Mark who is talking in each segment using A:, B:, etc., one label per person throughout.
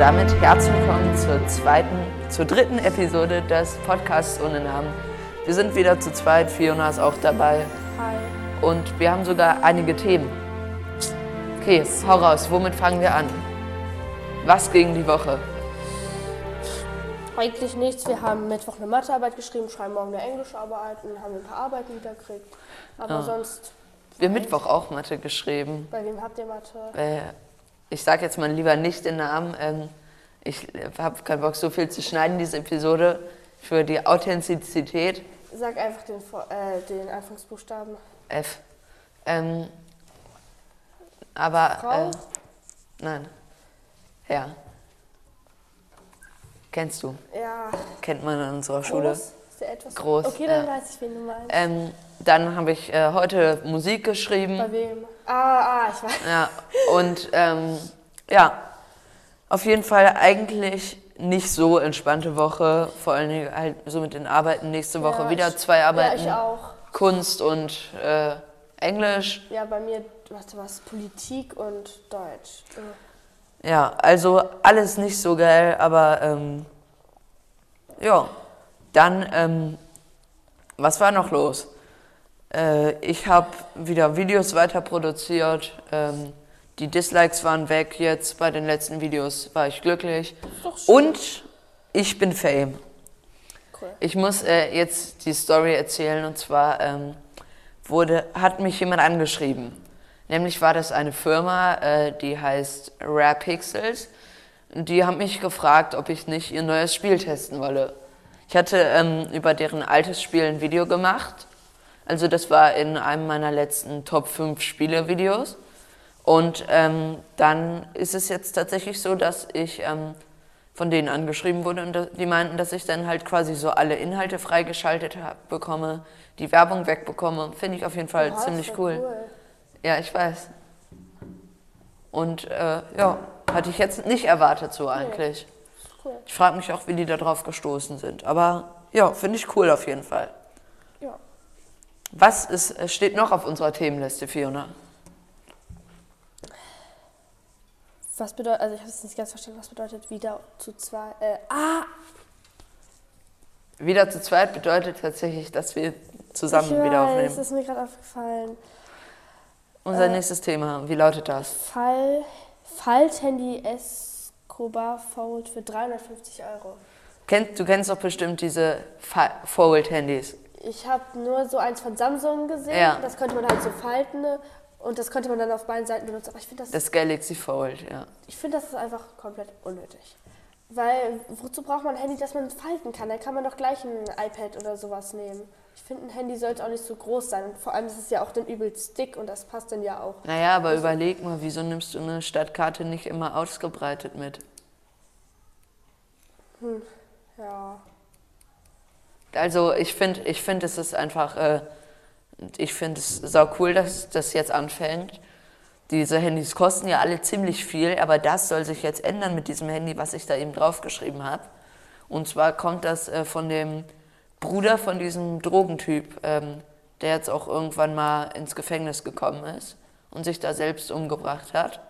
A: damit herzlich willkommen zur zweiten, zur dritten Episode des Podcasts ohne Namen. Wir sind wieder zu zweit, Fiona ist auch dabei
B: Hi.
A: und wir haben sogar einige Themen. Okay, hau raus, womit fangen wir an? Was gegen die Woche?
B: Eigentlich nichts. Wir haben Mittwoch eine Mathearbeit geschrieben, schreiben morgen eine Englischarbeit und haben ein paar Arbeiten wieder gekriegt. Aber
A: Ah.
B: sonst,
A: Wir haben Mittwoch auch Mathe geschrieben.
B: bei wem habt ihr Mathe?
A: Äh, ich sage jetzt mal lieber nicht den Namen. Ähm, ich habe keinen Bock, so viel zu schneiden, diese Episode, für die Authentizität.
B: Sag einfach den, äh, den Anfangsbuchstaben.
A: F. Ähm, aber.
B: Frau?
A: Äh, nein. Ja. Kennst du?
B: Ja,
A: Kennt man in unserer Schule.
B: groß. Ist der etwas
A: Groß,
B: Okay, dann
A: ja.
B: weiß ich, wen du meinst.
A: Ähm, dann habe ich äh, heute Musik geschrieben.
B: Bei wem? Ah, ah, ich weiß.
A: Ja, und ähm, ja, auf jeden Fall eigentlich nicht so entspannte Woche. Vor allen Dingen halt so mit den Arbeiten. Nächste Woche
B: Ja,
A: wieder
B: ich-
A: zwei Arbeiten.
B: Ja, ich auch.
A: Kunst und äh, Englisch.
B: Ja, bei mir, warte was, Politik und Deutsch. Äh,
A: Ja, also alles nicht so geil, aber ähm, ja, dann, ähm, was war noch los? Äh, ich habe wieder Videos weiter produziert. Ähm, die Dislikes waren weg jetzt. Bei den letzten Videos war ich glücklich. Und ich bin Fame.
B: Cool.
A: Ich muss äh, jetzt die Story erzählen und zwar ähm, wurde, hat mich jemand angeschrieben. Nämlich war das eine Firma, äh, die heißt Rare Pixels. Die haben mich gefragt, ob ich nicht ihr neues Spiel testen wolle. Ich hatte ähm, über deren altes Spiel ein Video gemacht. Also das war in einem meiner letzten Top 5 Spiele-Videos. Und ähm, dann ist es jetzt tatsächlich so, dass ich ähm, von denen angeschrieben wurde und die meinten, dass ich dann halt quasi so alle Inhalte freigeschaltet hab, bekomme, die Werbung wegbekomme. Finde ich auf jeden Fall
B: das
A: ziemlich cool.
B: cool.
A: Ja, ich weiß. Und äh, ja, hatte ich jetzt nicht erwartet so eigentlich.
B: Cool.
A: Ich frage mich auch, wie die da drauf gestoßen sind. Aber ja, finde ich cool auf jeden Fall. Was ist, äh, steht noch auf unserer Themenliste, Fiona?
B: Was bedeutet, also ich habe es nicht ganz verstanden, was bedeutet wieder zu zwei, äh, ah,
A: Wieder zu zweit bedeutet tatsächlich, dass wir zusammen
B: ich
A: wieder
B: weiß,
A: aufnehmen.
B: ist mir gerade aufgefallen.
A: Unser
B: äh,
A: nächstes Thema, wie lautet das?
B: Fall, Falthandy Escobar Fold für 350 Euro.
A: Kennt, du kennst doch bestimmt diese Fold-Handys.
B: Ich habe nur so eins von Samsung gesehen.
A: Ja.
B: Das konnte man halt so falten ne? und das konnte man dann auf beiden Seiten benutzen. Aber ich finde das,
A: Das Galaxy Fold, ja.
B: ich find, das ist einfach komplett unnötig. Weil wozu braucht man ein Handy, das man falten kann? Dann kann man doch gleich ein iPad oder sowas nehmen. Ich finde, ein Handy sollte auch nicht so groß sein. Und vor allem ist es ja auch dann übelst dick und das passt dann ja auch.
A: Naja, aber überleg mal, wieso nimmst du eine Stadtkarte nicht immer ausgebreitet mit?
B: Ja.
A: Also ich finde, ich find, es ist einfach, äh, ich finde es sau cool, dass das jetzt anfängt. Diese Handys kosten ja alle ziemlich viel, aber das soll sich jetzt ändern mit diesem Handy, was ich da eben draufgeschrieben habe. Und zwar kommt das äh, von dem Bruder von diesem Drogentyp, ähm, der jetzt auch irgendwann mal ins Gefängnis gekommen ist und sich da selbst umgebracht hat.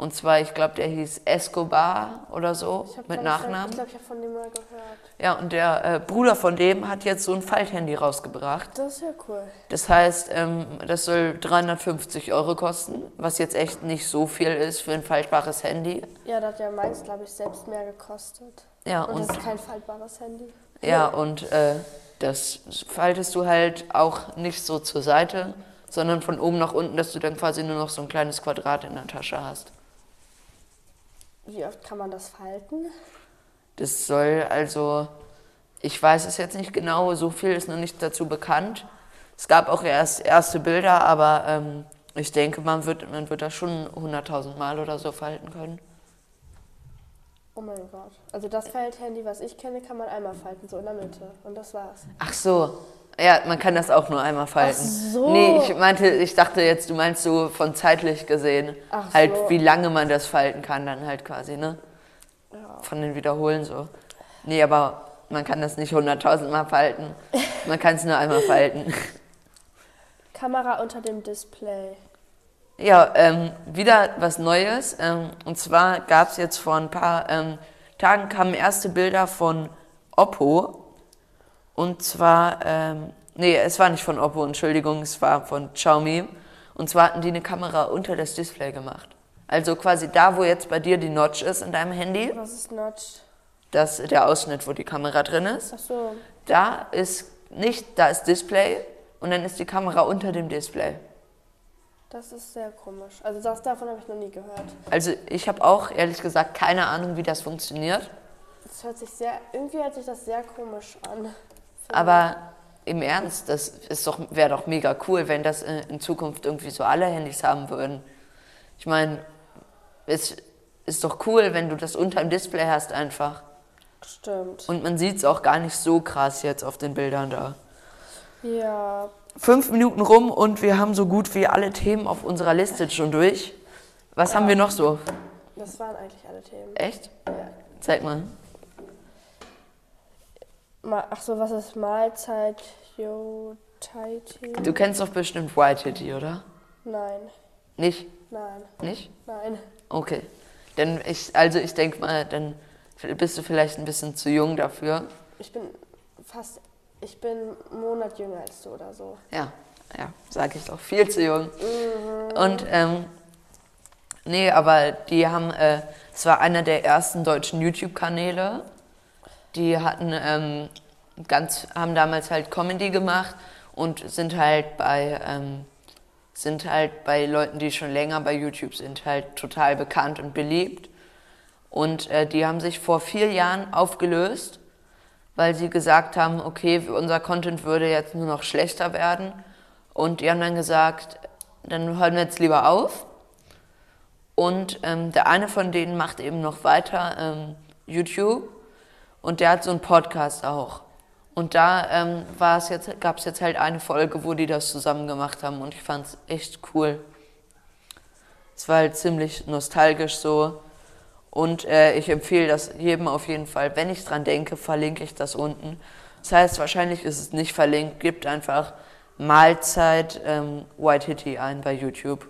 A: Und zwar, ich glaube, der hieß Escobar oder so
B: Ich hab,
A: mit
B: glaub,
A: Nachnamen.
B: Ich glaube, ich habe von dem mal gehört.
A: Ja, und der äh, Bruder von dem hat jetzt so ein Falthandy rausgebracht.
B: Das ist ja cool.
A: Das heißt, ähm, das soll 350 Euro kosten, was jetzt echt nicht so viel ist für ein faltbares Handy.
B: Ja, da hat ja meins, glaube ich, selbst mehr gekostet.
A: Ja,
B: Und,
A: und,
B: das ist kein faltbares Handy.
A: ja, und äh, das faltest du halt auch nicht so zur Seite, sondern von oben nach unten, dass du dann quasi nur noch so ein kleines Quadrat in der Tasche hast.
B: Wie oft kann man das falten?
A: Das soll also, ich weiß es jetzt nicht genau, so viel ist noch nicht dazu bekannt. Es gab auch erst erste Bilder, aber ähm, ich denke, man wird, man wird das schon 100.000 Mal oder so falten können.
B: Oh mein Gott. Also das Falthandy, was ich kenne, kann man einmal falten, so in der Mitte. Und das war's.
A: Ach so. Ja, man kann das auch nur einmal falten.
B: Ach so.
A: Nee, ich meinte, ich dachte jetzt, du meinst so von zeitlich gesehen,
B: Ach
A: halt
B: so.
A: wie lange man das falten kann, dann halt quasi, ne?
B: Ja.
A: Von den Wiederholen so. Nee, aber man kann das nicht 100.000 Mal falten. Man kann es nur einmal falten.
B: Kamera unter dem Display.
A: Ja, ähm, wieder was Neues. Ähm, und zwar gab es jetzt vor ein paar ähm, Tagen kamen erste Bilder von Oppo. Und zwar, ähm, nee, es war nicht von Oppo, Entschuldigung, es war von Xiaomi. Und zwar hatten die eine Kamera unter das Display gemacht. Also quasi da, wo jetzt bei dir die Notch ist in deinem Handy,
B: Was ist Notch?
A: das ist der Ausschnitt, wo die Kamera drin ist.
B: Ach so.
A: Da ist nicht, da ist Display und dann ist die Kamera unter dem Display.
B: Das ist sehr komisch. Also das, davon habe ich noch nie gehört.
A: Also ich habe auch ehrlich gesagt keine Ahnung, wie das funktioniert.
B: Das hört sich sehr, irgendwie hört sich das sehr komisch an.
A: Aber im Ernst, das ist doch, wäre doch mega cool, wenn das in Zukunft irgendwie so alle Handys haben würden. Ich meine, es ist doch cool, wenn du das unter dem Display hast einfach.
B: Stimmt.
A: Und man sieht es auch gar nicht so krass jetzt auf den Bildern da.
B: Ja,
A: Fünf Minuten rum und wir haben so gut wie alle Themen auf unserer Liste schon durch. Was haben wir noch so?
B: das waren eigentlich alle Themen.
A: Echt?
B: Ja.
A: Zeig mal.
B: Ach so, was ist Mahlzeit? Yo, Taiti?
A: Du kennst doch bestimmt White oder?
B: Nein,
A: Nicht?
B: nein,
A: Nicht?
B: nein.
A: Okay. Denn ich, also ich denke mal, dann bist du vielleicht ein bisschen zu jung dafür.
B: Ich bin fast, ich bin einen Monat jünger als du oder so.
A: Ja, ja, sage ich doch, viel zu jung. Und ähm, nee, aber die haben, äh, es war einer der ersten deutschen YouTube-Kanäle. Die hatten ähm, ganz, haben damals halt Comedy gemacht und sind halt bei, ähm, sind halt bei Leuten, die schon länger bei YouTube sind, halt total bekannt und beliebt. Und äh, die haben sich vor vier Jahren aufgelöst, weil sie gesagt haben, okay, unser Content würde jetzt nur noch schlechter werden. Und die haben dann gesagt, dann hören wir jetzt lieber auf. Und ähm, der eine von denen macht eben noch weiter ähm, YouTube und der hat so einen Podcast auch. Und da ähm, war es jetzt, gab es jetzt halt eine Folge, wo die das zusammen gemacht haben und ich fand es echt cool. Es war halt ziemlich nostalgisch so. Und äh, ich empfehle das jedem auf jeden Fall. Wenn ich dran denke, verlinke ich das unten. Das heißt, wahrscheinlich ist es nicht verlinkt. Gebt einfach Mahlzeit ähm, White Hitty ein bei YouTube.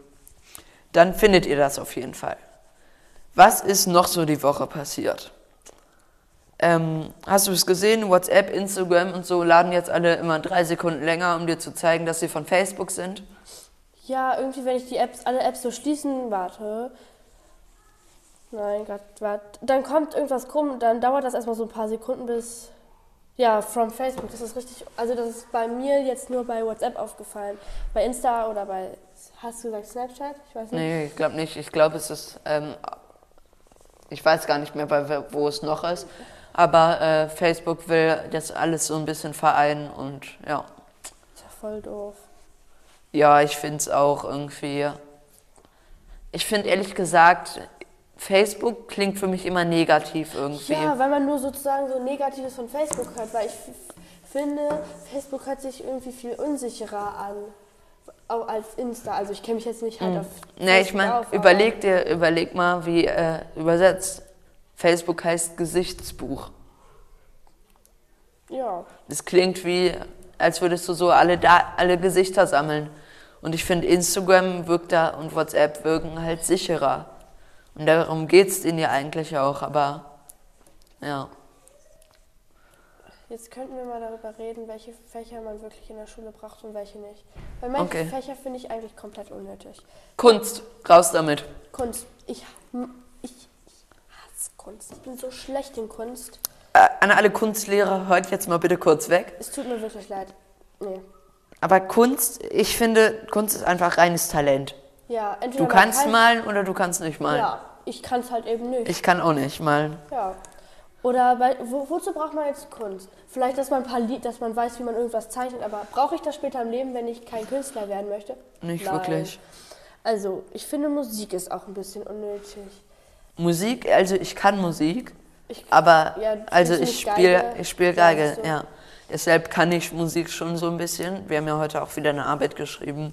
A: Dann findet ihr das auf jeden Fall. Was ist noch so die Woche passiert? Ähm, hast du es gesehen? WhatsApp, Instagram und so laden jetzt alle immer drei Sekunden länger, um dir zu zeigen, dass sie von Facebook sind.
B: Ja, irgendwie, wenn ich die Apps, alle Apps so schließen, warte. Nein, Gott, warte. Dann kommt irgendwas krumm, dann dauert das erstmal so ein paar Sekunden bis. Ja, from Facebook. Das ist richtig. Also, das ist bei mir jetzt nur bei WhatsApp aufgefallen. Bei Insta oder bei. Hast du gesagt Snapchat? Ich weiß nicht.
A: Nee, ich glaube nicht. Ich glaube, es ist. Ähm, ich weiß gar nicht mehr, bei, wo es noch ist. Aber äh, Facebook will das alles so ein bisschen vereinen und ja.
B: Ist ja voll doof.
A: Ja, ich finde es auch irgendwie. Ich finde ehrlich gesagt, Facebook klingt für mich immer negativ irgendwie.
B: Ja, weil man nur sozusagen so Negatives von Facebook hört, weil ich finde, Facebook hört sich irgendwie viel unsicherer an au- als Insta. Also ich kenne mich jetzt nicht halt auf
A: Nee, ich meine, überleg dir, überleg mal, wie äh, übersetzt. Facebook heißt Gesichtsbuch.
B: Ja,
A: Das klingt wie, als würdest du so alle, da alle Gesichter sammeln. Und ich finde, Instagram wirkt da und WhatsApp wirken halt sicherer. Und darum geht es denen ja eigentlich auch, aber ja.
B: jetzt könnten wir mal darüber reden, welche Fächer man wirklich in der Schule braucht und welche nicht. Weil manche
A: Okay.
B: Fächer finde ich eigentlich komplett unnötig.
A: Kunst, raus damit.
B: Kunst, ich, ich hasse Kunst. Ich bin so schlecht in Kunst.
A: Äh, an alle Kunstlehrer, hört jetzt mal bitte kurz weg.
B: Es tut mir wirklich leid. Nee.
A: Aber Kunst, ich finde, Kunst ist einfach reines Talent.
B: Ja, entweder
A: Du kannst
B: kann-
A: malen oder du kannst nicht malen.
B: Ja, ich kann es halt eben nicht.
A: Ich kann auch nicht malen.
B: Ja. Oder bei, wo, wozu braucht man jetzt Kunst? Vielleicht, dass man, ein paar Lied, dass man weiß, wie man irgendwas zeichnet, aber brauche ich das später im Leben, wenn ich kein Künstler werden möchte?
A: Nicht
B: Nein.
A: wirklich.
B: Also, ich finde, Musik ist auch ein bisschen unnötig.
A: Musik, also ich kann Musik,
B: Ich,
A: aber
B: Ja,
A: also ich spiele
B: Geige?
A: ich spiele
B: Ja,
A: Geige,
B: du.
A: ja. Deshalb kann ich Musik schon so ein bisschen. Wir haben ja heute auch wieder eine Arbeit geschrieben.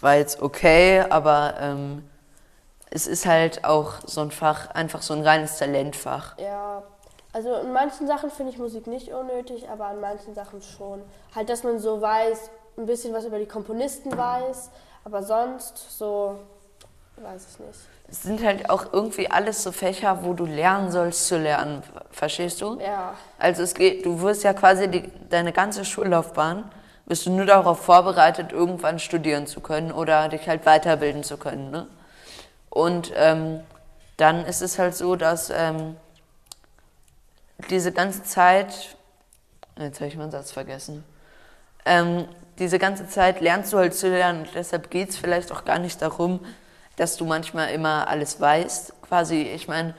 A: War jetzt okay, aber ähm, es ist halt auch so ein Fach, einfach so ein reines Talentfach.
B: ja, also in manchen Sachen finde ich Musik nicht unnötig, aber an manchen Sachen schon. Halt, dass man so weiß, ein bisschen was über die Komponisten weiß, aber sonst so, Weiß ich nicht.
A: Es sind halt auch irgendwie alles so Fächer, wo du lernen sollst zu lernen. Verstehst du?
B: Ja.
A: Also es geht, du wirst ja quasi die, deine ganze Schullaufbahn, bist du nur darauf vorbereitet, irgendwann studieren zu können oder dich halt weiterbilden zu können. Ne? Und ähm, dann ist es halt so, dass ähm, diese ganze Zeit, jetzt habe ich meinen Satz vergessen, ähm, diese ganze Zeit lernst du halt zu lernen. Und deshalb geht es vielleicht auch gar nicht darum, dass du manchmal immer alles weißt. Quasi, ich meine,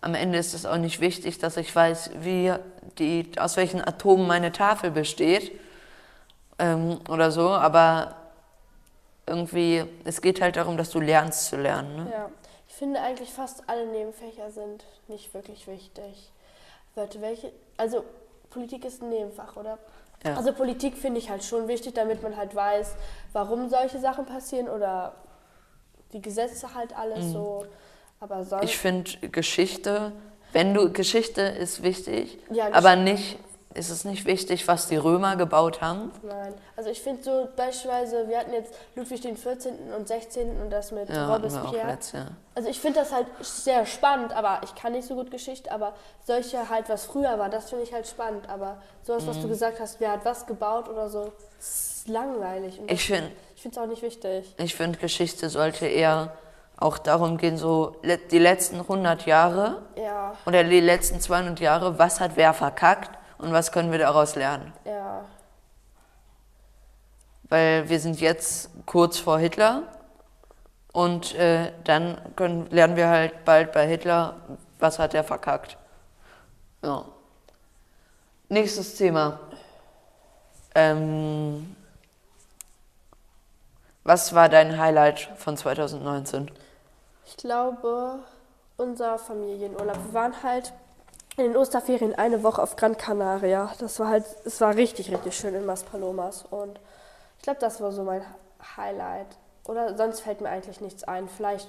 A: am Ende ist es auch nicht wichtig, dass ich weiß, wie die, aus welchen Atomen meine Tafel besteht ähm, oder so, aber irgendwie, es geht halt darum, dass du lernst zu lernen. Ne?
B: Ja. Ich finde eigentlich fast alle Nebenfächer sind nicht wirklich wichtig. Warte, welche? Also Politik ist ein Nebenfach, oder?
A: Ja.
B: Also Politik finde ich halt schon wichtig, damit man halt weiß, warum solche Sachen passieren oder die Gesetze halt alles
A: Mhm.
B: so. Aber sonst.
A: Ich finde Geschichte, wenn du, Geschichte ist wichtig,
B: Ja,
A: aber nicht, ist es nicht wichtig, was die Römer gebaut haben.
B: Nein. Also ich finde so beispielsweise, wir hatten jetzt Ludwig den 14. und 16. und das mit
A: Ja,
B: Robespierre.
A: letztes Jahr.
B: Also ich finde das halt sehr spannend, aber ich kann nicht so gut Geschichte, aber solche halt, was früher war, das finde ich halt spannend. Aber sowas,
A: Mhm.
B: was du gesagt hast, wer hat was gebaut oder so, ist langweilig. Und
A: Ich finde,
B: ich finde es auch nicht wichtig.
A: ich finde, Geschichte sollte eher auch darum gehen, so die letzten 100 Jahre
B: Ja,
A: oder die letzten 200 Jahre, was hat wer verkackt und was können wir daraus lernen.
B: ja,
A: Weil wir sind jetzt kurz vor Hitler und äh, dann können, lernen wir halt bald bei Hitler, was hat er verkackt. Ja. Nächstes Thema. Ähm, was war dein Highlight von 2019?
B: ich glaube, unser Familienurlaub. Wir waren halt in den Osterferien eine Woche auf Gran Canaria. Das war halt, es war richtig, richtig schön in Maspalomas. Und ich glaube, das war so mein Highlight. Oder sonst fällt mir eigentlich nichts ein. Vielleicht.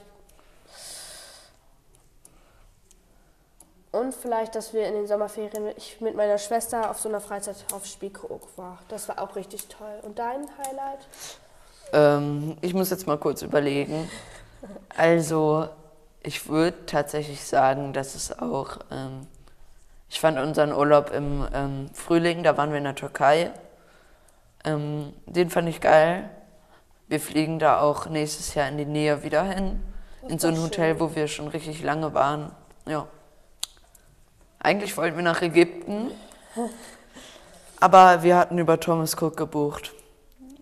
B: Und vielleicht, dass wir in den Sommerferien ich mit meiner Schwester auf so einer Freizeit auf Spiekeroog war. Das war auch richtig toll. Und dein Highlight?
A: Ähm, ich muss jetzt mal kurz überlegen. Also, ich würde tatsächlich sagen, dass es auch. Ähm, ich fand unseren Urlaub im ähm, Frühling, da waren wir in der Türkei. Ähm, den fand ich geil. Wir fliegen da auch nächstes Jahr in die Nähe wieder hin.
B: Das
A: In so ein Hotel,
B: schön.
A: wo wir schon richtig lange waren. Ja. Eigentlich wollten wir nach Ägypten. Aber wir hatten über Thomas Cook gebucht.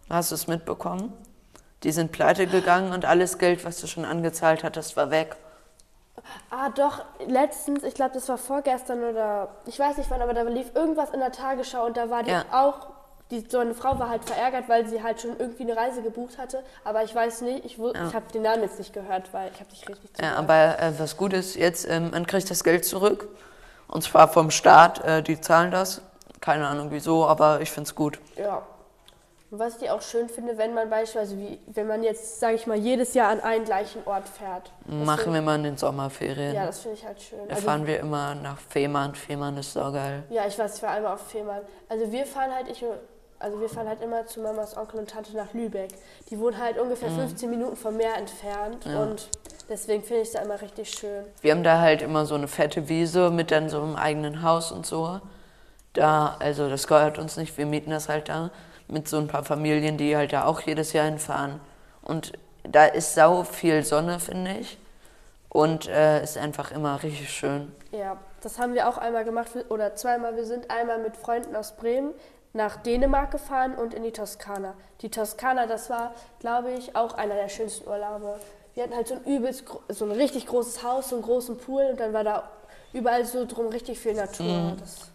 A: Hast du es mitbekommen? Die sind pleite gegangen und alles Geld, was du schon angezahlt hattest, war weg.
B: Ah, doch, letztens, ich glaube, das war vorgestern oder ich weiß nicht wann, aber da lief irgendwas in der Tagesschau und da war die
A: Ja.
B: auch, die, so eine Frau war halt verärgert, weil sie halt schon irgendwie eine Reise gebucht hatte, aber ich weiß nicht, ich,
A: Ja.
B: ich habe den Namen jetzt nicht gehört, weil ich habe nicht richtig
A: Ja,
B: zugehört.
A: aber äh, was gut ist jetzt, ähm, man kriegt das Geld zurück. Und zwar vom Staat, äh, die zahlen das. Keine Ahnung wieso, aber ich finde es gut.
B: Ja. Und was ich auch schön finde, wenn man beispielsweise, wie, wenn man jetzt, sage ich mal, jedes Jahr an einen gleichen Ort fährt.
A: Machen
B: find-
A: wir mal in den Sommerferien.
B: Ja, das finde ich halt schön.
A: da fahren wir immer nach Fehmarn. Fehmarn ist saugeil.
B: Ja, ich weiß, ich war einmal auf Fehmarn. Also wir fahren halt, ich, also wir fahren halt immer zu Mamas Onkel und Tante nach Lübeck. Die wohnen halt ungefähr 15 Minuten vom Meer entfernt
A: Mhm. Ja.
B: und deswegen finde ich es da immer richtig schön.
A: Wir haben da halt immer so eine fette Wiese mit dann so einem eigenen Haus und so. Da, also das gehört uns nicht, wir mieten das halt da mit so ein paar Familien, die halt da auch jedes Jahr hinfahren. Und da ist sau viel Sonne, finde ich. Und äh, ist einfach immer richtig schön.
B: Ja, das haben wir auch einmal gemacht oder zweimal. Wir sind einmal mit Freunden aus Bremen nach Dänemark gefahren und in die Toskana. Die Toskana, das war, glaube ich, auch einer der schönsten Urlaube. Wir hatten halt so ein übelst, so ein richtig großes Haus, so einen großen Pool und dann war da überall so drum richtig viel Natur.
A: Mhm.
B: Das,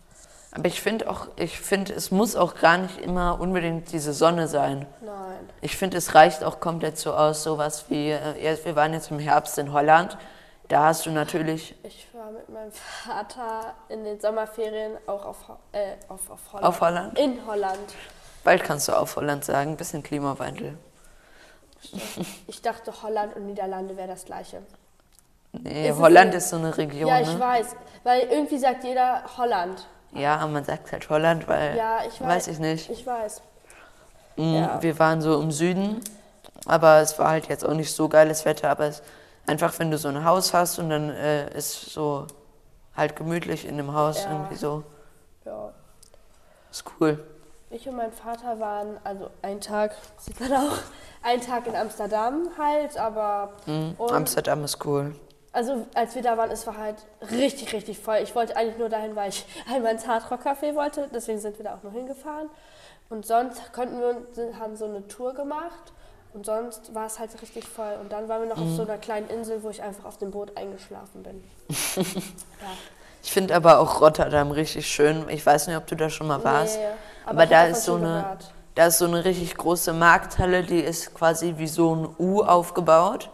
A: Aber ich finde auch, ich finde, es muss auch gar nicht immer unbedingt diese Sonne sein.
B: nein.
A: Ich finde, es reicht auch komplett so aus, sowas wie, äh, wir waren jetzt im Herbst in Holland. Da hast du natürlich
B: Ich war mit meinem Vater in den Sommerferien auch auf, äh, auf, auf Holland.
A: auf Holland.
B: In Holland.
A: Bald kannst du auf Holland sagen, ein bisschen Klimawandel.
B: Ich dachte, Holland und Niederlande wäre das gleiche.
A: Nee,
B: Ist
A: Holland ist so eine Region,
B: ja, ich
A: ne?
B: weiß. Weil irgendwie sagt jeder Holland.
A: Ja, man sagt halt Holland, weil,
B: Ja, ich weiß.
A: weiß ich nicht.
B: Ich weiß.
A: Mm,
B: ja.
A: Wir waren so im Süden aber es war halt jetzt auch nicht so geiles Wetter, aber es, einfach wenn du so ein Haus hast und dann äh, ist so halt gemütlich in dem Haus
B: Ja.
A: irgendwie so,
B: Ja.
A: ist cool.
B: Ich und mein Vater waren, also ein Tag, sieht man auch, ein Tag in Amsterdam halt, aber.
A: Mhm. Amsterdam ist cool.
B: Also als wir da waren, es war halt richtig, richtig voll. Ich wollte eigentlich nur dahin, weil ich einmal ins Hardrock Café wollte. Deswegen sind wir da auch noch hingefahren. Und sonst konnten wir uns- haben so eine Tour gemacht. Und sonst war es halt richtig voll. Und dann waren wir noch auf
A: Mhm.
B: so einer kleinen Insel, wo ich einfach auf dem Boot eingeschlafen bin. ja.
A: Ich finde aber auch Rotterdam richtig schön. Ich weiß nicht, ob du da schon mal warst.
B: Nee,
A: aber
B: ich
A: da ist so eine,
B: gehört.
A: da ist so eine richtig große Markthalle, die ist quasi wie so ein U aufgebaut.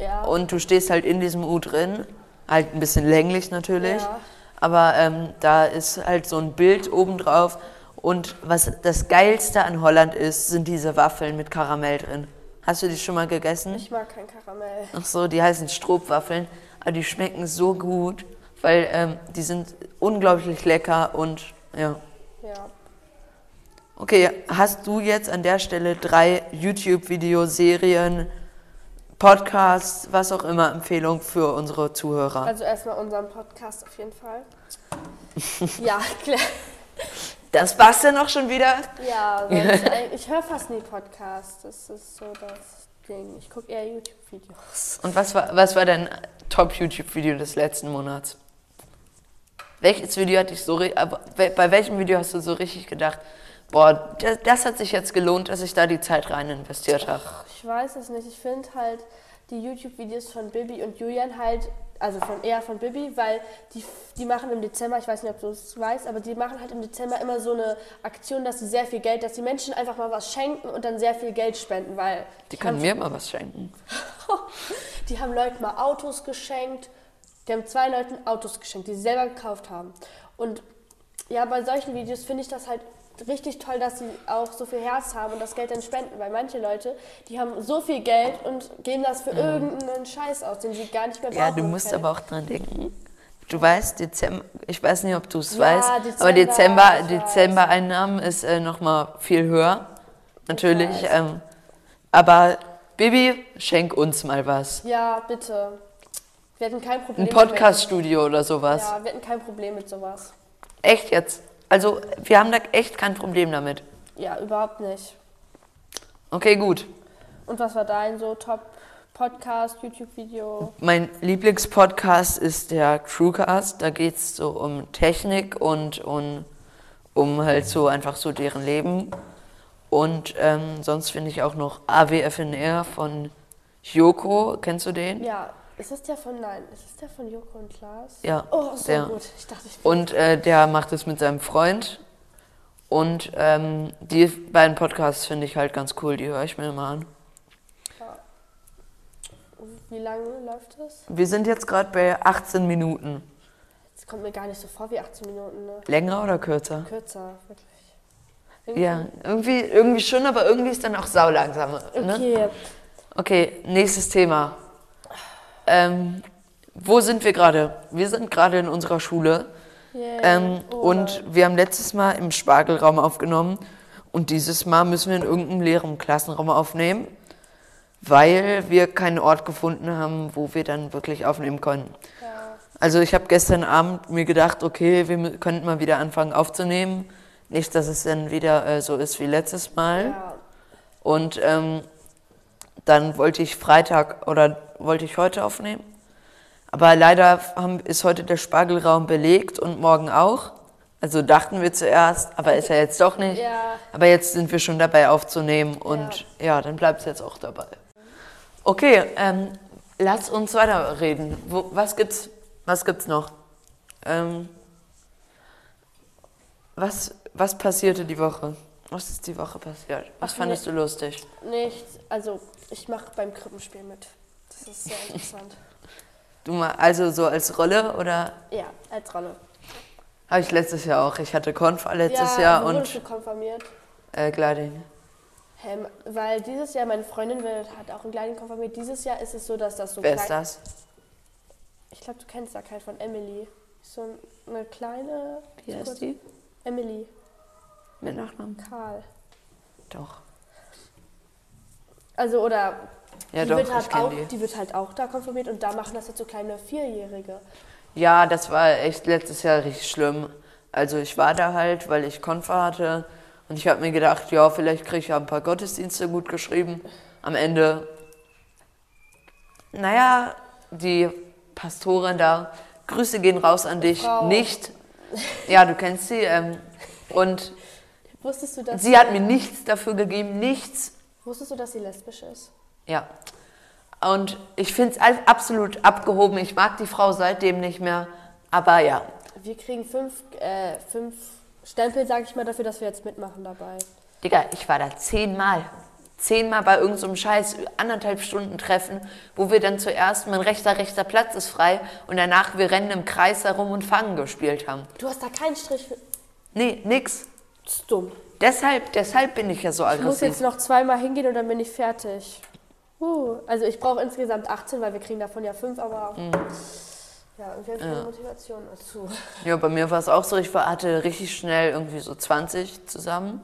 B: Ja.
A: Und du stehst halt in diesem U drin. Halt ein bisschen länglich natürlich.
B: Ja.
A: Aber ähm, da ist halt so ein Bild obendrauf. Und was das Geilste an Holland ist, sind diese Waffeln mit Karamell drin. Hast du die schon mal gegessen?
B: ich mag kein Karamell.
A: Ach so, die heißen Stroopwaffeln. Aber die schmecken so gut, weil ähm, die sind unglaublich lecker und ja.
B: Ja.
A: Okay, hast du jetzt an der Stelle drei YouTube-Videoserien, Podcasts, was auch immer, Empfehlung für unsere Zuhörer?
B: Also erstmal unseren Podcast auf jeden Fall. ja, klar.
A: Das war's denn auch schon wieder?
B: Ja, äh, ich höre fast nie Podcasts. Das ist so das Ding. Ich gucke eher YouTube-Videos.
A: Und was war, was war dein Top-YouTube-Video des letzten Monats? Welches Video hat dich so, we- bei welchem Video hast du so richtig gedacht, boah, das, das hat sich jetzt gelohnt, dass ich da die Zeit rein investiert habe?
B: Ich weiß es nicht. Ich finde halt die YouTube-Videos von Bibi und Julian halt, also von eher von Bibi, weil die, die machen im Dezember, ich weiß nicht, ob du es weißt, aber die machen halt im Dezember immer so eine Aktion, dass sie sehr viel Geld, dass die Menschen einfach mal was schenken und dann sehr viel Geld spenden, weil
A: Die
B: haben,
A: können mir mal was schenken.
B: die haben Leuten mal Autos geschenkt. Die haben zwei Leuten Autos geschenkt, die sie selber gekauft haben. Und ja, bei solchen Videos finde ich das halt richtig toll, dass sie auch so viel Herz haben und das Geld dann spenden. Weil manche Leute, die haben so viel Geld und geben das für irgendeinen Scheiß aus, den sie gar nicht mehr brauchen.
A: Ja, du musst
B: können.
A: aber auch dran denken. Du weißt, Dezember, ich weiß nicht, ob du es
B: Ja,
A: weißt, aber
B: Dezember,
A: Dezember,
B: ich weiß.
A: Dezember-Einnahmen ist äh, nochmal viel höher. Natürlich. Ähm, aber Bibi, schenk uns mal was.
B: Ja, bitte. Wir hätten kein Problem
A: Ein Podcast-Studio oder sowas.
B: Ja, wir hätten kein Problem mit sowas.
A: Echt jetzt? Also, wir haben da echt kein Problem damit.
B: Ja, überhaupt nicht.
A: Okay, gut.
B: Und was war dein so Top-Podcast, YouTube-Video?
A: Mein Lieblingspodcast ist der Crewcast. Da geht es so um Technik und um, um halt so einfach so deren Leben. Und ähm, sonst finde ich auch noch AWFNR von Joko. Kennst du den?
B: Ja, ist es der von, nein, ist es der von Joko und Klaas?
A: Ja,
B: Oh, so
A: der.
B: gut. Ich dachte, ich bin
A: Und äh, der macht es mit seinem Freund. Und ähm, die beiden Podcasts finde ich halt ganz cool. Die höre ich mir immer an.
B: Wie lange läuft das?
A: Wir sind jetzt gerade bei 18 Minuten.
B: Es kommt mir gar nicht so vor wie 18 Minuten, ne?
A: Länger oder kürzer?
B: Kürzer, wirklich. Irgendwie-
A: Ja, irgendwie, irgendwie schon, aber irgendwie ist dann auch saulangsam. Ne?
B: Okay,
A: Okay, nächstes Thema. Ähm, wo sind wir gerade? Wir sind gerade in unserer Schule. Ähm,
B: Oh
A: und wir haben letztes Mal im Spargelraum aufgenommen. Und dieses Mal müssen wir in irgendeinem leeren Klassenraum aufnehmen, weil wir keinen Ort gefunden haben, wo wir dann wirklich aufnehmen können.
B: Ja.
A: Also ich habe gestern Abend mir gedacht, okay, wir könnten mal wieder anfangen aufzunehmen. Nicht, dass es dann wieder äh, so ist wie letztes Mal.
B: Ja.
A: Und ähm, dann wollte ich Freitag oder wollte ich heute aufnehmen. Aber leider haben, ist heute der Spargelraum belegt und morgen auch. Also dachten wir zuerst, aber ist er jetzt doch nicht.
B: Ja.
A: Aber jetzt sind wir schon dabei aufzunehmen und ja, dann bleibt es jetzt auch dabei. Okay, ähm, lass uns weiterreden. Wo, was gibt's? Was gibt's noch? Ähm, was, was passierte die Woche? Was ist die Woche passiert? Was
B: Ach,
A: fandest du lustig?
B: Nichts, also ich mache beim Krippenspiel mit. Das ist sehr interessant.
A: Du mal, also so als Rolle oder
B: ja, als Rolle.
A: habe ich letztes Jahr auch? Ich hatte Konf letztes
B: ja,
A: Jahr
B: wo wurdest
A: und
B: du konfirmiert?
A: äh, Gliding.
B: Hä, weil dieses Jahr, meine Freundin wird, hat auch ein Gliding konfirmiert. Dieses Jahr ist es so, dass das so
A: Wer ist das?
B: Ich glaube, du kennst da keinen von Emily. So eine kleine.
A: Wie heißt die?
B: Emily.
A: Mit Nachnamen?
B: Karl.
A: Doch.
B: Also, oder
A: Ja,
B: die,
A: doch,
B: wird halt auch,
A: die.
B: die wird halt auch da konfirmiert und da machen das jetzt so kleine Vierjährige.
A: Ja, das war echt letztes Jahr richtig schlimm. Also ich war da halt, weil ich Konfer hatte und ich habe mir gedacht, ja, vielleicht kriege ich ja ein paar Gottesdienste gut geschrieben. Am Ende, naja, die Pastorin da, Grüße gehen raus an dich,
B: Frau.
A: nicht. Ja, du kennst sie. Ähm, und
B: Wusstest du, dass
A: sie hat mir nichts dafür gegeben, nichts.
B: Wusstest du, dass sie lesbisch ist?
A: Ja. Und ich finde es absolut abgehoben. Ich mag die Frau seitdem nicht mehr. Aber ja,
B: Wir kriegen fünf, äh, fünf Stempel, sage ich mal, dafür, dass wir jetzt mitmachen dabei.
A: Digga, ich war da zehnmal. Zehnmal bei irgendeinem so scheiß anderthalb Stunden Treffen, wo wir dann zuerst, mein rechter, rechter Platz ist frei und danach wir rennen im Kreis herum und Fangen gespielt haben.
B: Du hast da keinen Strich für.
A: Nee, nix.
B: Das ist dumm.
A: Deshalb, deshalb bin ich ja so
B: Ich muss
A: aggressiv.
B: jetzt noch zweimal hingehen und dann bin ich fertig. Uh, also ich brauche insgesamt 18, weil wir kriegen davon ja fünf, aber
A: Mhm.
B: ja, irgendwie habe ich keine Motivation dazu.
A: Ja, bei mir war es auch so, ich war- hatte richtig schnell irgendwie so 20 zusammen.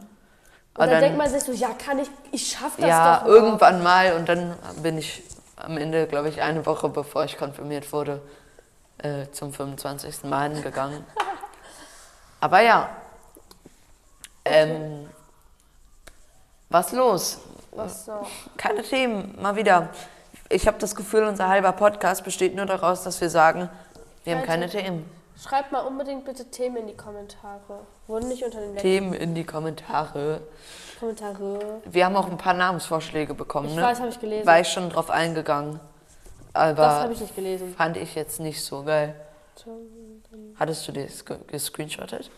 B: Und
A: Aber
B: dann, denkt man sich so, ja, kann ich, ich schaffe das
A: ja,
B: doch noch.
A: irgendwann mal und dann bin ich am Ende, glaube ich, eine Woche bevor ich konfirmiert wurde, äh, zum 25. Mal hingegangen. Aber ja. Ähm, was los?
B: Was noch?
A: Keine Themen, mal wieder. Ich habe das Gefühl, unser halber Podcast besteht nur daraus, dass wir sagen, wir haben keine Themen.
B: Schreibt mal unbedingt bitte Themen in die Kommentare. Wurden nicht unter den
A: Themen in die Kommentare.
B: Kommentare.
A: Wir haben auch ein paar Namensvorschläge bekommen,
B: Ich
A: ne?
B: weiß, habe ich gelesen.
A: War ich schon drauf eingegangen.
B: das
A: Aber
B: habe ich nicht gelesen.
A: fand ich jetzt nicht so geil. Hattest du das ge- gescreenshottet?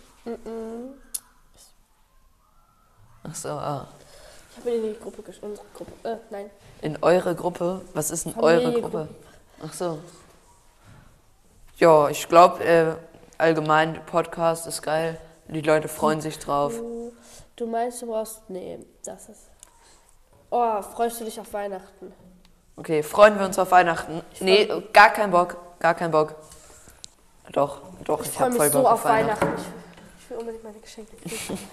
A: Ach so, ah.
B: Ich habe in die Gruppe unsere Gruppe. Äh, nein.
A: In eure Gruppe? Was ist denn eure. Gruppe? Ach so. Ja, ich glaube, äh, allgemein, Podcast ist geil. Die Leute freuen sich drauf.
B: Du, du meinst, du brauchst. Nee, das ist. Oh, freust du dich auf Weihnachten?
A: Okay, freuen wir uns auf Weihnachten? Nee, gar kein Bock. Gar kein Bock. Doch, doch,
B: Ich
A: ich,
B: freue mich
A: voll
B: so
A: Bock
B: auf Weihnachten. Ich, ich will unbedingt meine Geschenke kriegen.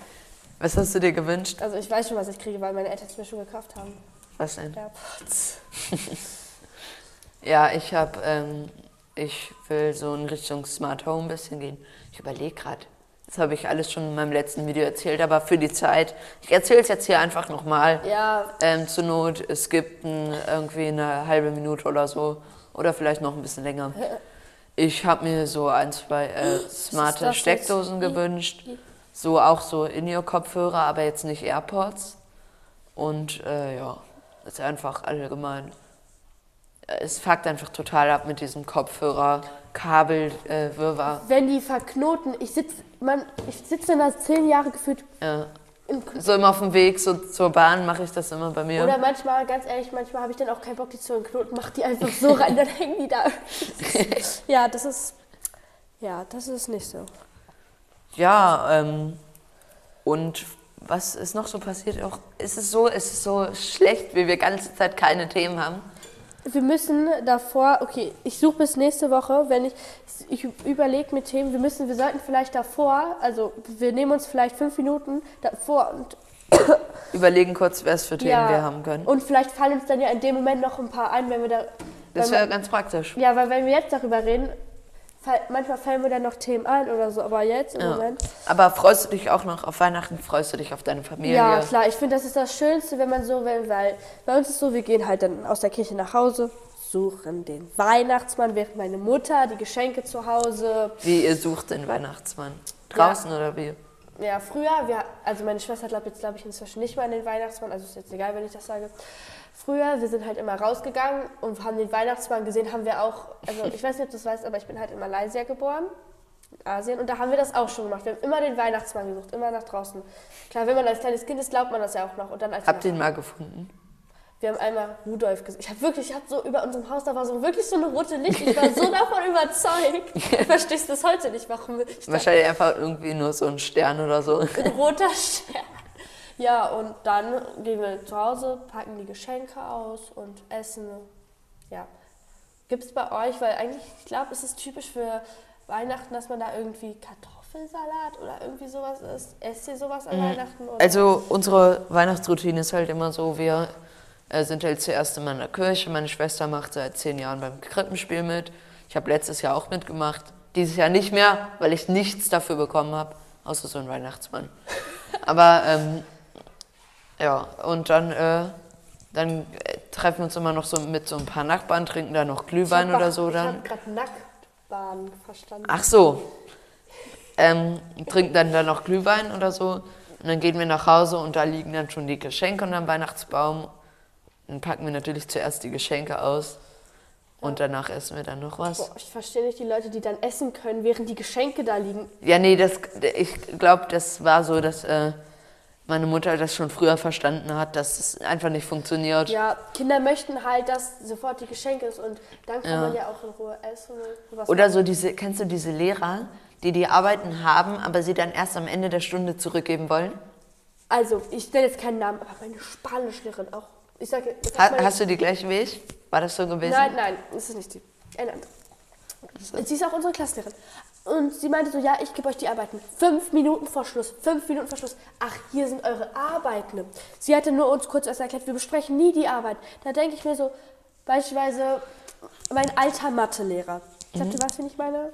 A: Was hast du dir gewünscht?
B: Also ich weiß schon, was ich kriege, weil meine Eltern es mir schon gekauft haben.
A: Was denn?
B: AirPods.
A: Ja, ich habe, ähm, ich will so in Richtung Smart Home ein bisschen gehen. Ich überlege gerade. Das habe ich alles schon in meinem letzten Video erzählt, aber für die Zeit, ich erzähle es jetzt hier einfach nochmal.
B: Ja,
A: Ähm, zur Not, es gibt ein, irgendwie eine halbe Minute oder so oder vielleicht noch ein bisschen länger. Ich habe mir so ein, zwei äh, smarte Steckdosen gewünscht. So auch so In-Ear-Kopfhörer, aber jetzt nicht AirPods. Und äh, ja, ist einfach allgemein. äh, Es fuckt einfach total ab mit diesem Kopfhörer, Kabel, äh, Wirrwarr.
B: wenn die verknoten, ich sitze ich sitze in da zehn Jahre gefühlt
A: Ja.
B: im
A: So immer auf dem Weg so zur Bahn mache ich das immer bei mir.
B: Oder manchmal, ganz ehrlich, manchmal habe ich dann auch keinen Bock, die zu knoten, mach die einfach so rein, dann hängen die da. ja, das ist. Ja, das ist nicht so.
A: Ja, ähm, und was ist noch so passiert? Auch, ist es so, ist es so schlecht, wie wir ganze Zeit keine Themen haben?
B: Wir müssen davor, okay, ich suche bis nächste Woche, wenn ich, ich überlege mit Themen, wir müssen, wir sollten vielleicht davor, also wir nehmen uns vielleicht fünf Minuten davor und
A: Überlegen kurz, was für Themen
B: ja,
A: wir haben können.
B: Und vielleicht fallen uns dann ja in dem Moment noch ein paar ein, wenn wir da.
A: Das wäre ganz praktisch.
B: Ja, weil wenn wir jetzt darüber reden, manchmal fallen mir dann noch Themen ein oder so, aber jetzt im
A: Ja.
B: Moment.
A: Aber freust du dich auch noch auf Weihnachten? Freust du dich auf deine Familie?
B: Ja, klar, ich finde, das ist das Schönste, wenn man so will, weil bei uns ist so, wir gehen halt dann aus der Kirche nach Hause, suchen den Weihnachtsmann, während meine Mutter die Geschenke zu Hause.
A: Wie ihr sucht den Weihnachtsmann? Draußen oder wie?
B: Ja, früher, wir, also meine Schwester glaubt jetzt, glaube ich, inzwischen nicht mehr an den Weihnachtsmann, also ist jetzt egal, wenn ich das sage. Früher, wir sind halt immer rausgegangen und haben den Weihnachtsmann gesehen, haben wir auch, also ich weiß nicht, ob du das weißt, aber ich bin halt in Malaysia geboren, in Asien, und da haben wir das auch schon gemacht. Wir haben immer den Weihnachtsmann gesucht, immer nach draußen. Klar, wenn man als kleines Kind ist, glaubt man das ja auch noch. Und dann als
A: Habt ihr ihn mal gefunden?
B: wir haben einmal Rudolf gesehen. Ich habe wirklich, ich habe so über unserem Haus, da war so wirklich so eine rote Licht. Ich war so davon überzeugt. Ich verstehe es bis heute nicht, warum dachte,
A: Wahrscheinlich einfach irgendwie nur so ein Stern oder so.
B: ein roter Stern. Ja, und dann gehen wir zu Hause, packen die Geschenke aus und essen. Ja. Gibt es bei euch, weil eigentlich, ich glaube, es ist typisch für Weihnachten, dass man da irgendwie Kartoffelsalat oder irgendwie sowas isst. Esst ihr sowas an Weihnachten? Oder?
A: Also unsere Weihnachtsroutine ist halt immer so, wir äh, sind halt zuerst immer in der Kirche. Meine Schwester macht seit zehn Jahren beim Krippenspiel mit. Ich habe letztes Jahr auch mitgemacht. Dieses Jahr nicht mehr, weil ich nichts dafür bekommen habe, außer so ein Weihnachtsmann. Aber ähm, ja, und dann, äh, dann äh, treffen wir uns immer noch so mit so ein paar Nachbarn, trinken da noch Glühwein oder so
B: Ich
A: dann.
B: habe gerade Nacktbahn verstanden.
A: Ach so. Ähm, trinken dann da noch Glühwein oder so. Und dann gehen wir nach Hause und da liegen dann schon die Geschenke unterm Weihnachtsbaum. Dann packen wir natürlich zuerst die Geschenke aus. Und danach essen wir dann noch was.
B: Boah, ich verstehe nicht die Leute, die dann essen können, während die Geschenke da liegen.
A: Ja, nee, das, ich glaube, das war so, dass äh, meine Mutter das schon früher verstanden hat, dass es einfach nicht funktioniert.
B: Ja, Kinder möchten halt, dass sofort die Geschenke ist und dann kann
A: Ja.
B: man ja auch in Ruhe essen. Was
A: Oder so diese, kennst du diese Lehrer, die die Arbeiten haben, aber sie dann erst am Ende der Stunde zurückgeben wollen?
B: Also, ich nenne jetzt keinen Namen, aber meine Spanischlehrerin auch. Ich sage,
A: Ha, hast du die gleiche wie ich? War das so gewesen?
B: Nein, nein, das ist nicht die. Eine andere. Sie ist auch unsere Klassenlehrerin. Und sie meinte so, ja, ich gebe euch die Arbeiten. Fünf Minuten vor Schluss. Fünf Minuten vor Schluss. Ach, hier sind eure Arbeiten. Sie hatte nur uns kurz erst erklärt, wir besprechen nie die Arbeit. Da denke ich mir so, beispielsweise mein alter Mathelehrer. Sagt ihr was, wen ich meine?
A: Mhm.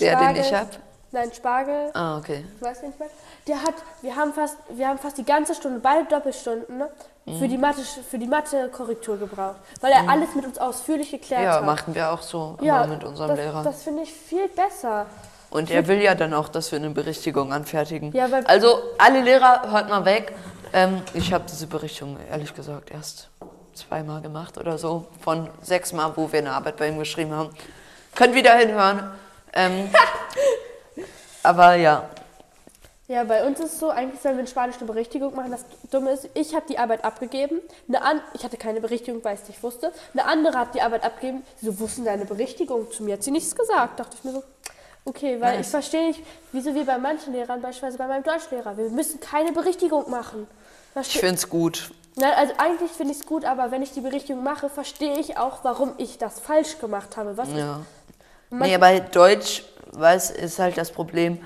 A: Der, den ich
B: Spargel.
A: hab?
B: Nein, Spargel.
A: Ah, okay.
B: Ich weiß nicht mehr. Der hat, wir haben fast, wir haben fast die ganze Stunde, beide Doppelstunden, ne,
A: Mhm.
B: Für die Mathe, für die Mathe-Korrektur gebraucht, weil er alles mit uns ausführlich geklärt
A: Ja,
B: hat.
A: machten wir auch so
B: ja,
A: mit unserem
B: das,
A: Lehrer.
B: Das finde ich viel besser.
A: Und er will ja dann auch, dass wir eine Berichtigung anfertigen.
B: Ja, weil-
A: also alle Lehrer, hört mal weg. Ähm, ich habe diese Berichtigung ehrlich gesagt erst zweimal gemacht oder so. Von sechs Mal, wo wir eine Arbeit bei ihm geschrieben haben. Könnt wieder hinhören. Ähm, aber ja,
B: Ja, bei uns ist es so, eigentlich sollen wir in Spanisch eine Berichtigung machen. Das Dumme ist, ich habe die Arbeit abgegeben. Eine an ich hatte keine Berichtigung, weil ich es nicht wusste. Eine andere hat die Arbeit abgegeben. So wussten deine Berichtigung zu mir. Hat sie nichts gesagt. Dachte ich mir so, okay, weil
A: Nice.
B: ich verstehe nicht, wieso wir bei manchen Lehrern, beispielsweise bei meinem Deutschlehrer, wir müssen keine Berichtigung machen.
A: ich
B: Verste
A: finde es gut.
B: Nein, also eigentlich finde ich es gut, aber wenn ich die Berichtigung mache, verstehe ich auch, warum ich das falsch gemacht habe. Was
A: Ja. Nee, bei Deutsch weiß, ist halt das Problem,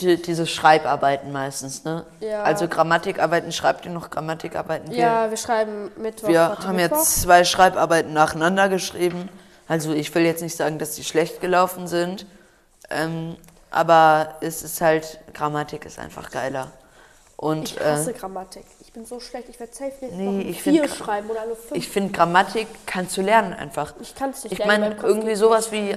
A: die, diese Schreibarbeiten meistens, ne?
B: Ja.
A: Also Grammatikarbeiten, schreibt ihr noch Grammatikarbeiten? Wir-
B: ja, wir schreiben Mittwoch.
A: Wir
B: heute
A: haben
B: Mittwoch.
A: jetzt zwei Schreibarbeiten nacheinander geschrieben. Also ich will jetzt nicht sagen, dass die schlecht gelaufen sind, ähm, aber es ist halt, Grammatik ist einfach geiler. Und
B: Ich hasse
A: äh,
B: Grammatik. Ich bin so schlecht. Ich werde safe nicht
A: Nee,
B: noch
A: ich
B: vier
A: find-
B: schreiben oder nur fünf.
A: ich finde, Grammatik kannst du lernen einfach.
B: Ich kann es nicht
A: Ich meine, irgendwie sowas wie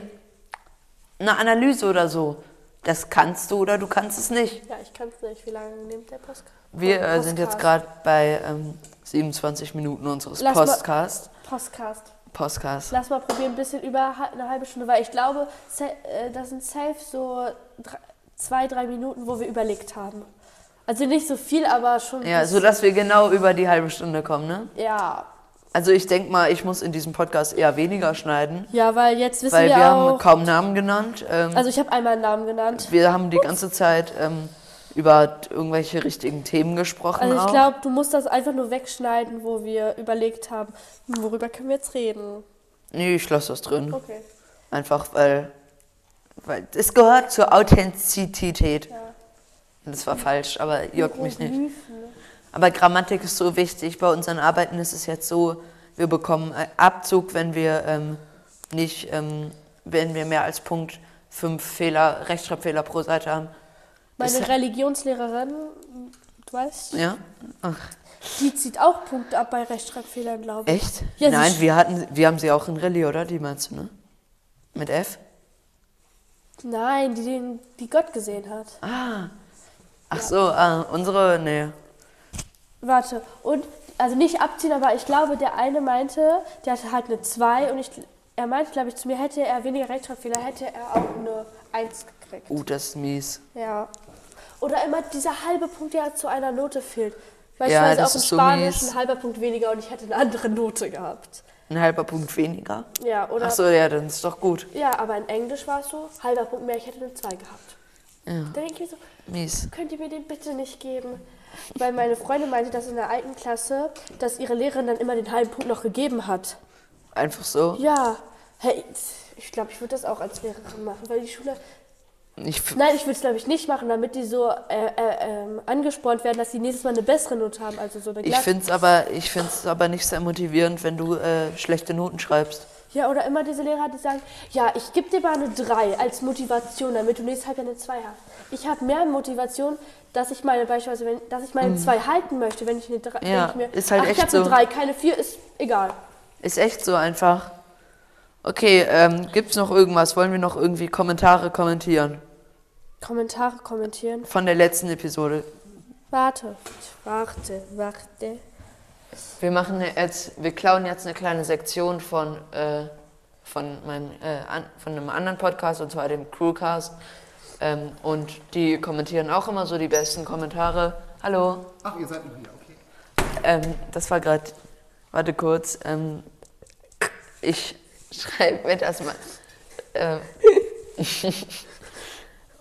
A: eine Analyse oder so. Das kannst du oder du kannst es nicht.
B: Ja, ich kann es nicht. Wie lange nimmt der Podcast?
A: Wir äh, sind jetzt gerade bei ähm, 27 Minuten unseres
B: Lass. Podcast.
A: Podcast.
B: Lass mal probieren, ein bisschen über eine halbe Stunde, weil ich glaube, äh, das sind safe so drei, zwei, drei Minuten, wo wir überlegt haben. Also nicht so viel, aber schon.
A: Ja,
B: bis-
A: so dass wir genau über die halbe Stunde kommen, ne?
B: ja.
A: Also ich denke mal, ich muss in diesem Podcast eher weniger schneiden,
B: ja, weil jetzt wissen
A: weil
B: wir,
A: wir haben
B: auch.
A: kaum Namen genannt. Ähm,
B: also ich habe einmal einen Namen genannt.
A: wir haben die ganze Zeit ähm, über irgendwelche richtigen Themen gesprochen.
B: Also ich glaube, du musst das einfach nur wegschneiden, wo wir überlegt haben, hm, worüber können wir jetzt reden.
A: Nee, ich lasse das drin.
B: Okay.
A: Einfach weil, weil es gehört zur Authentizität.
B: Ja.
A: Das war falsch, aber juckt mich nicht. Aber Grammatik ist so wichtig. Bei unseren Arbeiten ist es jetzt so, wir bekommen einen Abzug, wenn wir ähm, nicht, ähm, wenn wir mehr als Punkt fünf Fehler, Rechtschreibfehler pro Seite haben.
B: Meine
A: Ist-
B: Religionslehrerin, du weißt,
A: Ja? Ach,
B: die zieht auch Punkte ab bei Rechtschreibfehlern, glaube ich.
A: echt?
B: Ja,
A: Nein, wir hatten, wir haben sie auch in Rallye, oder? Die meinst du, ne? Mit F?
B: Nein, die, die Gott gesehen hat.
A: Ah. Ach so, ah, unsere, nee.
B: Warte, und, also nicht abziehen, aber ich glaube, der eine meinte, der hatte halt eine 2 und ich, er meinte, glaube ich, zu mir, hätte er weniger Rechtschreibfehler, hätte er auch eine 1 gekriegt.
A: Uh, das ist mies.
B: Ja. Oder immer dieser halbe Punkt, der zu einer Note fehlt. Beispielsweise
A: das
B: auch in
A: ist so
B: Spanisch
A: mies.
B: ein halber Punkt weniger und ich hätte eine andere Note gehabt.
A: Ein halber Punkt weniger.
B: Ja, oder?
A: Ach so, ja, dann ist doch gut.
B: Ja, aber in Englisch war es so, halber Punkt mehr, ich hätte eine 2 gehabt.
A: Ja,
B: Da denke ich mir so,
A: mies.
B: könnt ihr mir den bitte nicht geben? Weil meine Freundin meinte, dass in der alten Klasse, dass ihre Lehrerin dann immer den halben Punkt noch gegeben hat.
A: Einfach so.
B: Ja, hey, ich glaube, ich würde das auch als Lehrerin machen, weil die Schule,
A: Ich,
B: Nein, ich würde es glaube ich nicht machen, damit die so äh, äh, ähm, angespornt werden, dass sie nächstes Mal eine bessere Note haben. Also so eine
A: ich finde es aber, ich find's aber nicht sehr motivierend, wenn du äh, schlechte Noten schreibst.
B: Ja, oder immer diese Lehrer, die sagen, ja, ich gebe dir mal eine 3 als Motivation, damit du nächstes Halbjahr eine 2 hast. Ich habe mehr Motivation, dass ich meine, beispielsweise, wenn, dass ich meine 2 halten möchte, wenn ich eine 3,
A: Mhm. Ja,
B: ich mir,
A: ist halt
B: ach,
A: echt
B: ich habe eine
A: so.
B: 3, keine 4, ist egal.
A: Ist echt so einfach. Okay, ähm, gibt's noch irgendwas? Wollen wir noch irgendwie Kommentare kommentieren?
B: Kommentare kommentieren.
A: Von der letzten Episode.
B: Warte, warte, warte.
A: Wir machen jetzt, wir klauen jetzt eine kleine Sektion von, äh, von, meinem, äh, an, von einem anderen Podcast, und zwar dem Crewcast. Ähm, und die kommentieren auch immer so die besten Kommentare. Hallo.
C: Ach, ihr seid noch hier, okay.
A: Ähm, das war gerade, warte kurz, ähm, ich schreibe mir das mal.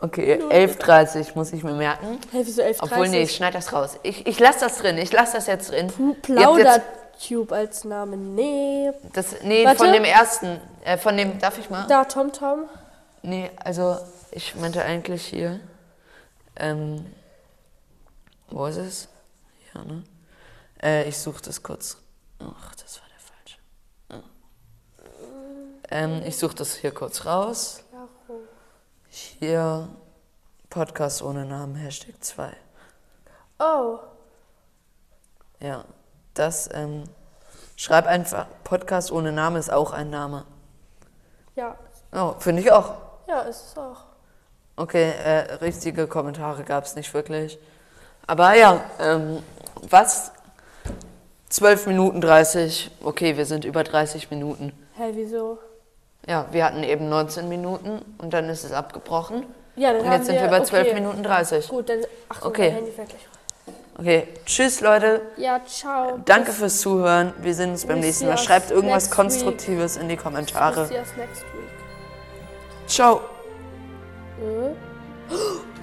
A: Okay, 11.30 muss ich mir merken.
B: Hey, wieso 11.30
A: Obwohl, nee, ich schneide das raus. Ich, ich lasse das drin, ich lasse das jetzt drin.
B: Plaudertube als Name. Nee.
A: Das, nee,
B: Warte.
A: von dem ersten, äh, von dem, darf ich mal?
B: Da, Tom Tom.
A: Nee, also ich meinte eigentlich hier, ähm, wo ist es? Ja, ne? Äh, ich suche das kurz. Ach, das war der falsche. Ähm, ich suche das hier kurz raus. Hier, Podcast ohne Namen, Hashtag 2.
B: Oh.
A: Ja, das, ähm, schreib einfach, Podcast ohne Name ist auch ein Name.
B: Ja.
A: Oh, finde ich auch.
B: Ja, ist es auch.
A: Okay, äh, richtige Kommentare gab es nicht wirklich. Aber ja, ähm, was? 12 Minuten 30. Okay, wir sind über 30 Minuten.
B: Hä, wieso?
A: Ja, wir hatten eben 19 Minuten und dann ist es abgebrochen.
B: Ja, dann
A: und jetzt sind
B: wir,
A: wir bei 12
B: okay.
A: Minuten 30.
B: Gut, dann. Ach so,
A: Okay.
B: mein Handy fährt gleich.
A: Okay, tschüss Leute.
B: Ja, ciao.
A: Danke fürs Zuhören. Wir sehen uns beim nächsten Mal. Schreibt irgendwas
B: next week.
A: Konstruktives in die Kommentare.
B: See us next week.
A: Ciao.
B: Äh?